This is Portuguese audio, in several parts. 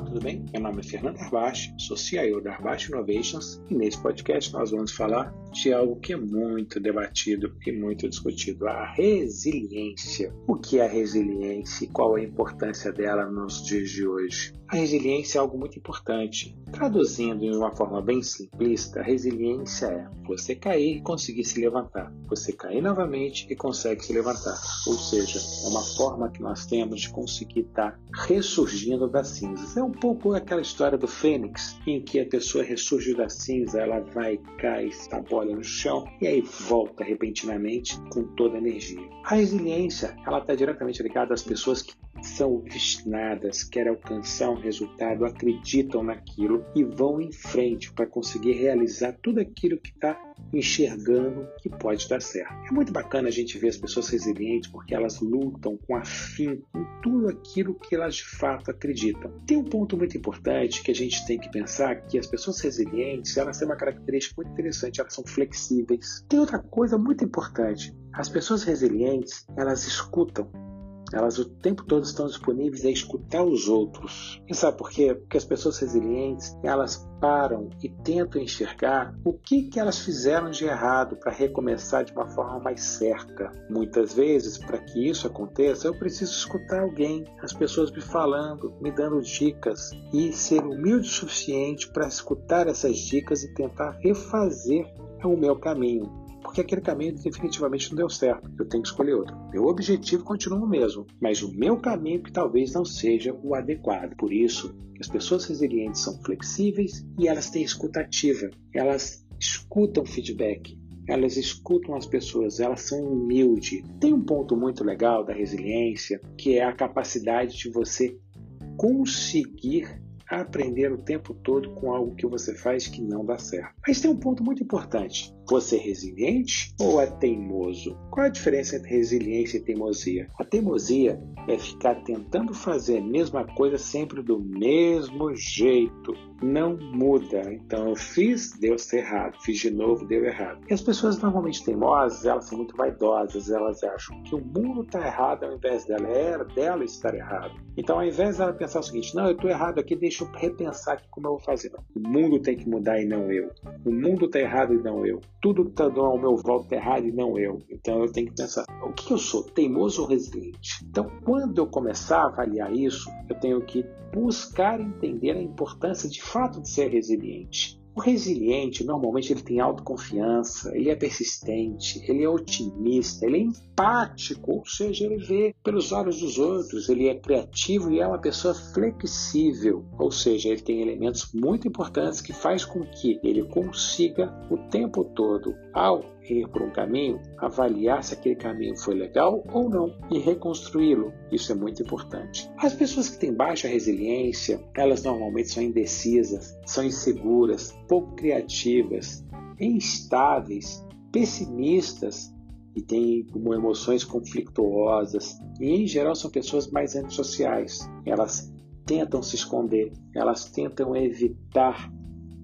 Olá, tudo bem? Meu nome é Fernando Arbache, sou CIO da Arbache Innovations e nesse podcast nós vamos falar de algo que é muito debatido e muito discutido, a resiliência. O que é a resiliência e qual a importância dela nos dias de hoje? A resiliência é algo muito importante. Traduzindo de uma forma bem simplista, a resiliência é você cair e conseguir se levantar. Você cair novamente e consegue se levantar. Ou seja, é uma forma que nós temos de conseguir estar ressurgindo das cinzas. É pouco aquela história do Fênix, em que a pessoa ressurge da cinza, ela vai, cai, está bola no chão e aí volta repentinamente com toda a energia. A resiliência, ela está diretamente ligada às pessoas que são obstinadas, querem alcançar um resultado, acreditam naquilo e vão em frente para conseguir realizar tudo aquilo que está enxergando que pode dar certo. É muito bacana a gente ver as pessoas resilientes porque elas lutam com afinco em tudo aquilo que elas de fato acreditam. Tem um ponto muito importante que a gente tem que pensar que as pessoas resilientes elas têm uma característica muito interessante, elas são flexíveis. Tem outra coisa muito importante, as pessoas resilientes elas escutam elas o tempo todo estão disponíveis a escutar os outros. E sabe por quê? Porque as pessoas resilientes, elas param e tentam enxergar o que, que elas fizeram de errado para recomeçar de uma forma mais certa. Muitas vezes, para que isso aconteça, eu preciso escutar alguém, as pessoas me falando, me dando dicas e ser humilde o suficiente para escutar essas dicas e tentar refazer o meu caminho porque aquele caminho definitivamente não deu certo. Eu tenho que escolher outro. Meu objetivo continua o mesmo, mas o meu caminho que talvez não seja o adequado. Por isso, as pessoas resilientes são flexíveis e elas têm escutativa. Elas escutam feedback, elas escutam as pessoas, elas são humildes. Tem um ponto muito legal da resiliência, que é a capacidade de você conseguir aprender o tempo todo com algo que você faz que não dá certo. Mas tem um ponto muito importante. Você é resiliente ou é teimoso? Qual a diferença entre resiliência e teimosia? A teimosia é ficar tentando fazer a mesma coisa sempre do mesmo jeito. Não muda. Então eu fiz, deu errado. Fiz de novo, deu errado. E as pessoas normalmente teimosas, elas são muito vaidosas. Elas acham que o mundo está errado ao invés dela. É dela estar errado. Então ao invés dela pensar o seguinte, não, eu estou errado aqui, deixa eu repensar aqui como eu vou fazer. O mundo tem que mudar e não eu. O mundo está errado e não eu tudo está dando ao meu volta errado e não eu. Então eu tenho que pensar, o que eu sou, teimoso ou resiliente? Então, quando eu começar a avaliar isso, eu tenho que buscar entender a importância de fato de ser resiliente. O resiliente, normalmente, ele tem autoconfiança, ele é persistente, ele é otimista, ele é empático, ou seja, ele vê pelos olhos dos outros, ele é criativo e é uma pessoa flexível, ou seja, ele tem elementos muito importantes que faz com que ele consiga o tempo todo, ao ir por um caminho, avaliar se aquele caminho foi legal ou não e reconstruí-lo. Isso é muito importante. As pessoas que têm baixa resiliência, elas normalmente são indecisas, são inseguras, pouco criativas, instáveis, pessimistas e têm emoções conflituosas e em geral são pessoas mais antissociais. Elas tentam se esconder, elas tentam evitar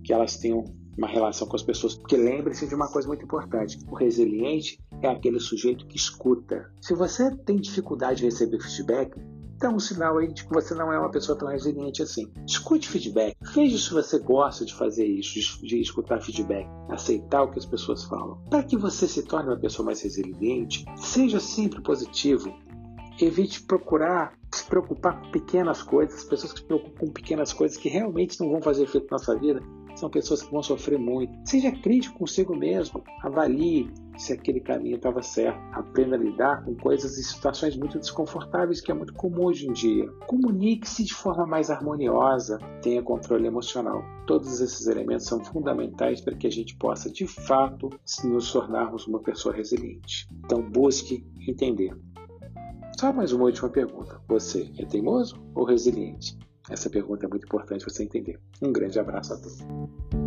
que elas tenham uma relação com as pessoas. Porque lembre-se de uma coisa muito importante: o resiliente é aquele sujeito que escuta. Se você tem dificuldade de receber feedback, então um sinal aí de que você não é uma pessoa tão resiliente assim. Escute feedback. Veja se você gosta de fazer isso, de, escutar feedback, aceitar o que as pessoas falam. Para que você se torne uma pessoa mais resiliente, seja sempre positivo. Evite procurar se preocupar com pequenas coisas, pessoas que se preocupam com pequenas coisas que realmente não vão fazer efeito na sua vida, são pessoas que vão sofrer muito. Seja crítico consigo mesmo, avalie se aquele caminho estava certo. Aprenda a lidar com coisas e situações muito desconfortáveis, que é muito comum hoje em dia. Comunique-se de forma mais harmoniosa, tenha controle emocional. Todos esses elementos são fundamentais para que a gente possa, de fato, nos tornarmos uma pessoa resiliente. Então, busque entender. Só mais uma última pergunta. Você é teimoso ou resiliente? Essa pergunta é muito importante você entender. Um grande abraço a todos.